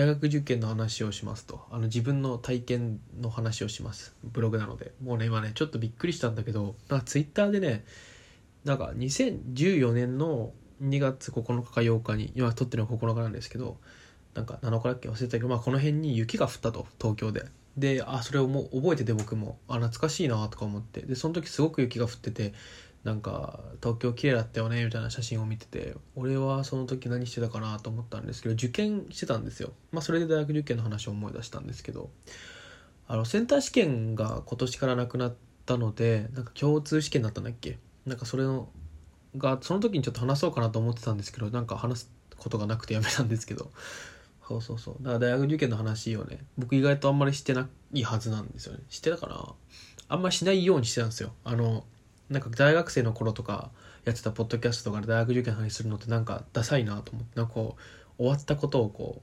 大学受験の話をしますと。あの自分の体験の話をします。ブログなので。もうね今ねちょっとびっくりしたんだけどなんかツイッターでねなんか2014年の2月9日か8日に今撮ってるのは9日なんですけどなんか7日だっけ忘れたけど、まあ、この辺に雪が降ったと東京で。であそれをもう覚えてて僕も。あ懐かしいなとか思って。でその時すごく雪が降っててなんか東京綺麗だったよねみたいな写真を見てて俺はその時何してたかなと思ったんですけど受験してたんですよ。まあそれで大学受験の話を思い出したんですけど。あのセンター試験が今年からなくなったのでなんか共通試験だったんだっけ？なんかそれのがその時にちょっと話そうかなと思ってたんですけどなんか話すことがなくてやめたんですけど。そうそうそう。だから大学受験の話をね僕意外とあんまりしてないはずなんですよね。してたかな？あんまりしないようにしてたんですよ。あのなんか大学生の頃とかやってたポッドキャストとかで大学受験の話するのってなんかダサいなと思ってなんかこう終わったことをこう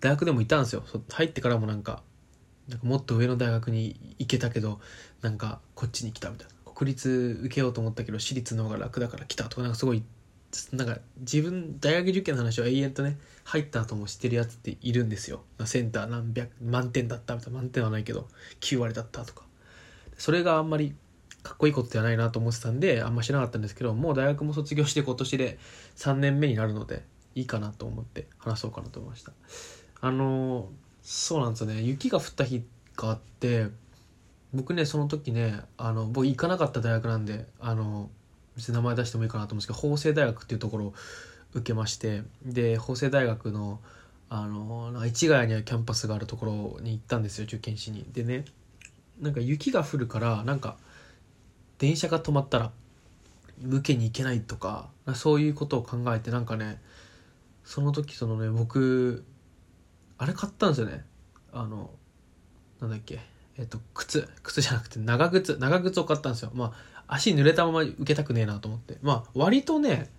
大学でもいたんですよ。入ってからもなんかなんかもっと上の大学に行けたけどなんかこっちに来たみたいな。国立受けようと思ったけど私立の方が楽だから来たとかなんかすごいなんか自分大学受験の話を永遠とね入った後も知ってるやつっているんですよ。センター何百満点だったみたいな。満点はないけど9割だったとか。それがあんまりかっこいいことではないなと思ってたんであんましなかったんですけどもう大学も卒業して今年で3年目になるのでいいかなと思って話そうかなと思いました。あのそうなんですよね。雪が降った日があって僕ねその時ねあの僕行かなかった大学なんであの別に名前出してもいいかなと思うんですけど法政大学っていうところを受けましてで法政大学のあの市ヶ谷にはキャンパスがあるところに行ったんですよ受験しに。でねなんか雪が降るからなんか電車が止まったら向けに行けないとかそういうことを考えてなんかねその時そのね僕あれ買ったんですよね。あのなんだっけえっと靴。靴じゃなくて長靴。長靴を買ったんですよ。まあ足濡れたまま受けたくねえなと思って。まあ割とね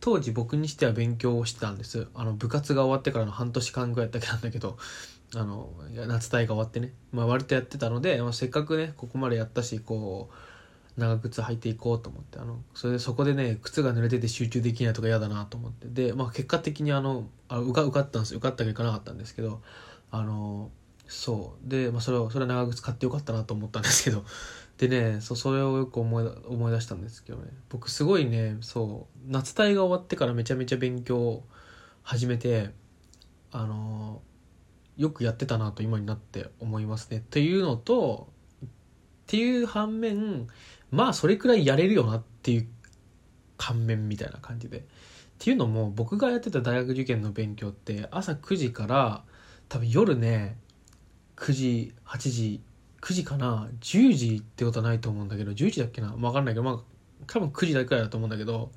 当時僕にしては勉強をしてたんです。あの部活が終わってからの半年間ぐらいだけなんだけどあの夏大が終わってね、まあ、割とやってたので、まあ、せっかくねここまでやったしこう長靴履いていこうと思ってあのそれでそこでね靴が濡れてて集中できないとか嫌だなと思って。で、まあ、結果的にあのあ受か受かったんです受かったかいかなかったんですけどあのそう。で、まあ、それそれは長靴買ってよかったなと思ったんですけど。でねそうそれをよく思い思い出したんですけどね。僕すごいねそう夏隊が終わってからめちゃめちゃ勉強を始めてあのよくやってたなと今になって思いますね。というのとっていう反面まあそれくらいやれるよなっていう反面みたいな感じで。っていうのも僕がやってた大学受験の勉強って朝9時から多分夜ね9時8時9時かな10時ってことはないと思うんだけど10時だっけな分かんないけどまあ多分9時だくらいだと思うんだけど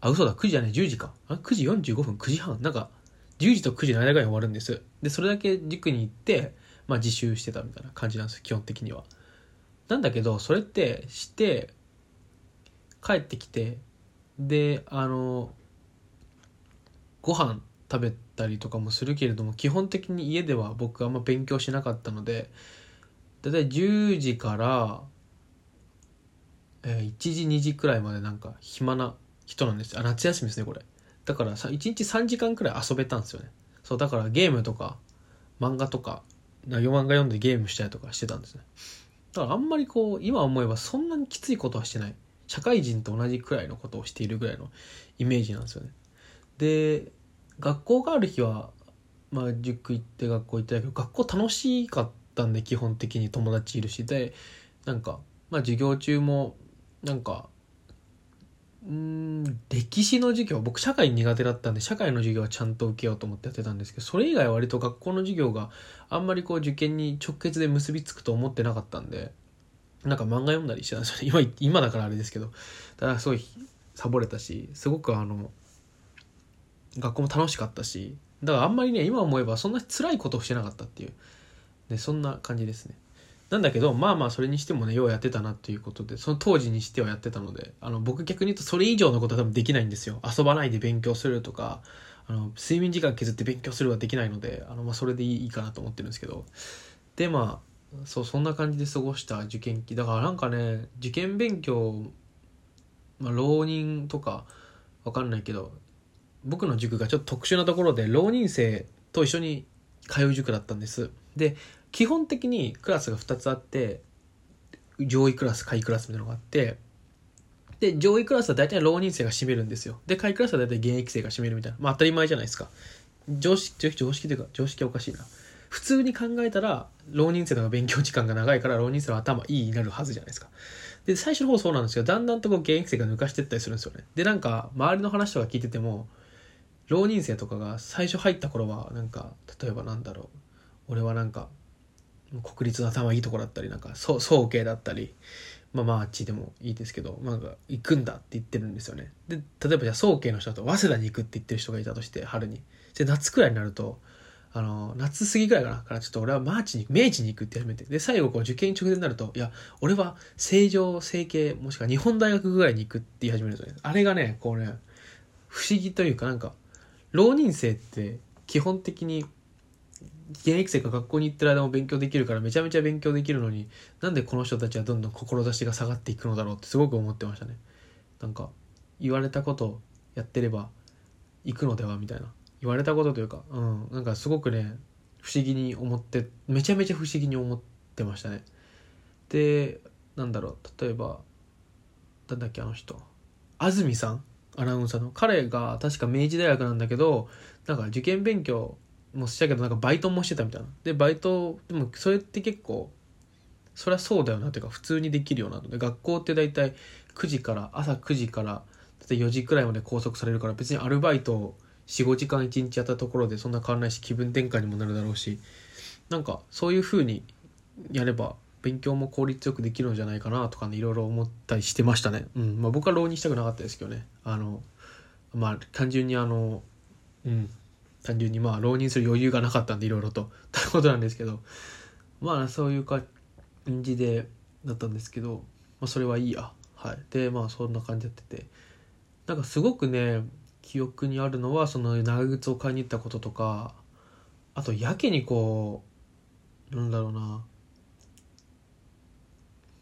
あ嘘だ9時じゃね10時か。あ9時45分9時半。なんか10時と9時の間ぐらい終わるんです。でそれだけ塾に行ってまあ自習してたみたいな感じなんです基本的には。なんだけどそれってして帰ってきてであのご飯食べたりとかもするけれども基本的に家では僕あんま勉強しなかったのでだいたい10時から、えー、1時2時くらいまでなんか暇な人なんですあ夏休みですねこれ。だからさ1日3時間くらい遊べたんですよね。そうだからゲームとか漫画とか漫画読んでゲームしたりとかしてたんですね。だからあんまりこう今思えばそんなにきついことはしてない。社会人と同じくらいのことをしているぐらいのイメージなんですよね。で学校がある日はまあ塾行って学校行ってたけど学校楽しかったんで基本的に友達いるし。でなんかまあ授業中もなんかうん歴史の授業僕社会苦手だったんで社会の授業はちゃんと受けようと思ってやってたんですけどそれ以外は割と学校の授業があんまりこう受験に直結で結びつくと思ってなかったんでなんか漫画読んだりしてたんですよね。今今だからあれですけど。だからすごいサボれたしすごくあの学校も楽しかったしだからあんまりね今思えばそんな辛いことをしてなかったっていう、ね、そんな感じですね。なんだけどまあまあそれにしてもねようやってたなっていうことでその当時にしてはやってたのであの僕逆に言うとそれ以上のことは多分できないんですよ。遊ばないで勉強するとかあの睡眠時間削って勉強するはできないのであの、まあ、それでいいかなと思ってるんですけど。でまあそうそんな感じで過ごした受験期。だからなんかね受験勉強、まあ、浪人とかわかんないけど僕の塾がちょっと特殊なところで浪人生と一緒に通う塾だったんです。で基本的にクラスが2つあって上位クラス下位クラスみたいなのがあってで上位クラスは大体浪人生が占めるんですよ。で下位クラスは大体現役生が占めるみたいな。まあ当たり前じゃないですか。常識常識というか常識はおかしいな。普通に考えたら浪人生の方が勉強時間が長いから浪人生の頭いいになるはずじゃないですか。で最初の方そうなんですけどだんだんとこう現役生が抜かしてったりするんですよね。でなんか周りの話とか聞いてても浪人生とかが最初入った頃はなんか例えばなんだろう。俺はなんか国立の頭いいとこだったりなんか早慶だったりまあまああっちでもいいですけど、まあ、行くんだって言ってるんですよね。で例えばじゃあ早慶の人だと早稲田に行くって言ってる人がいたとして春に。で夏くらいになるとあの夏過ぎぐらいかな。からちょっと俺はマーチに明治に行くって始めて。で最後こう受験直前になるといや俺は成城成形もしくは日本大学ぐらいに行くって言い始めるんですよね。あれがねこうね不思議というかなんか浪人生って基本的に現役生が学校に行ってる間も勉強できるからめちゃめちゃ勉強できるのになんでこの人たちはどんどん志が下がっていくのだろうってすごく思ってましたね。なんか言われたことやってれば行くのではみたいな。言われたことというかうん。なんかすごくね不思議に思ってめちゃめちゃ不思議に思ってましたね。でなんだろう。例えばなんだっけあの人。安住さん？アナウンサーの。彼が確か明治大学なんだけどなんか受験勉強もしたけどなんかバイトもしてたみたいな。でバイトでもそれって結構そりゃそうだよな。というか普通にできるようなので学校って大体9時から朝9時から4時くらいまで拘束されるから別にアルバイトを45時間1日やったところでそんな変わらないし気分転換にもなるだろうし。なんかそういう風にやれば勉強も効率よくできるんじゃないかなとかねいろいろ思ったりしてましたね。うん。まあ、僕は浪人したくなかったですけどね。あのまあ単純にあのうん。単純にまあ浪人する余裕がなかったんでいろいろと。ということなんですけど。まあそういう感じでだったんですけど、まあ、それはいいや。はい。でまあそんな感じやってて。なんかすごくね記憶にあるのはその長靴を買いに行ったこととか。あとやけにこうなんだろうな。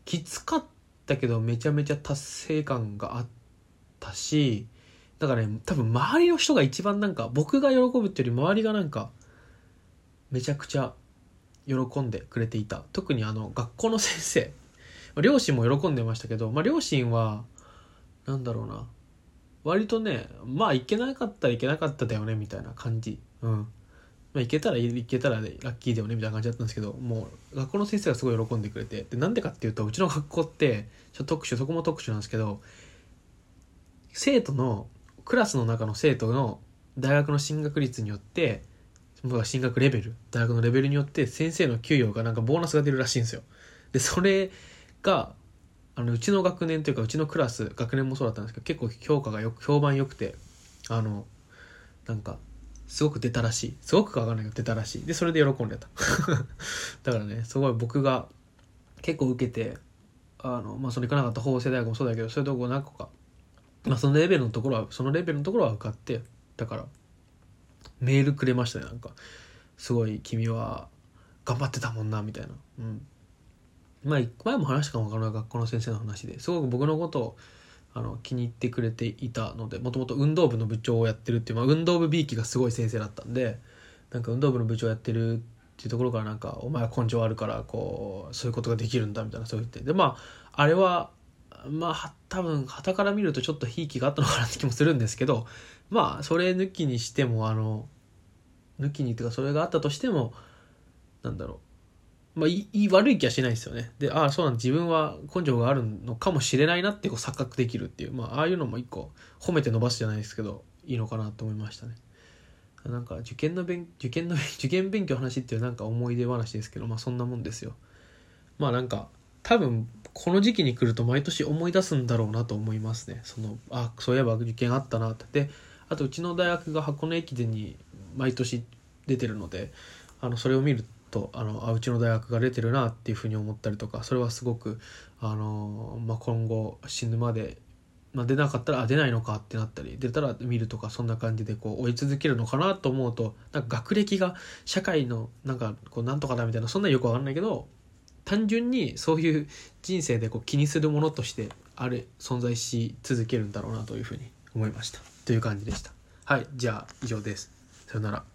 きつかったけどめちゃめちゃ達成感があったし。だからね多分周りの人が一番なんか僕が喜ぶっていうより周りがなんかめちゃくちゃ喜んでくれていた。特にあの学校の先生。両親も喜んでましたけど、まあ、両親はなんだろうな。割とねまあ行けなかったらいけなかっただよねみたいな感じ。うん。まあ、行けたら行けたら、ラッキーだよねみたいな感じだったんですけどもう学校の先生がすごい喜んでくれて。でなんでかっていうとうちの学校ってちょっと特殊そこも特殊なんですけど生徒のクラスの中の生徒の大学の進学率によって進学レベル大学のレベルによって先生の給与がなんかボーナスが出るらしいんですよ。でそれがあのうちの学年というかうちのクラス学年もそうだったんですけど結構評価がよく評判良くてあのなんかすごく出たらしい。すごくかわかんないけど出たらしい。でそれで喜んでた。だからねすごい僕が結構受けてあのまあその行かなかった法政大学もそうだけどそういうとこ何個かまあそのレベルのところはそのレベルのところは受かってだからメールくれましたねなんか。すごい君は頑張ってたもんなみたいな。うん。まあ前も話したかもわからない学校の先生の話で。すごく僕のことをあの気に入ってくれていたのでもともと運動部の部長をやってるっていう、まあ、運動部 B 期がすごい先生だったんでなんか運動部の部長やってるっていうところからなんか「お前は根性あるからこうそういうことができるんだ」みたいなそう言って。でまああれはまあ多分旗から見るとちょっとひいきがあったのかなって気もするんですけどまあそれ抜きにしてもあの抜きにっていうかそれがあったとしてもなんだろう。まあいい悪い気はしないですよね。でああそうなん自分は根性があるのかもしれないなってこう錯覚できるっていう。まあああいうのも一個褒めて伸ばすじゃないですけどいいのかなと思いましたね。なんか受験の勉受験の 受験勉強話っていうなんか思い出話ですけどまあそんなもんですよ。まあなんか多分この時期に来ると毎年思い出すんだろうなと思いますね。そのあそういえば受験あったなって。であとうちの大学が箱根駅伝に毎年出てるのであのそれを見るとあのあうちの大学が出てるなっていうふうに思ったりとかそれはすごくあの、まあ、今後死ぬまで、まあ、出なかったらあ出ないのかってなったり出たら見るとかそんな感じでこう追い続けるのかなと思うとなんか学歴が社会のなんかこうなんとかだみたいなそんなよくわかんないけど単純にそういう人生でこう気にするものとしてある存在し続けるんだろうなというふうに思いました。という感じでした。はいじゃあ以上です。さよなら。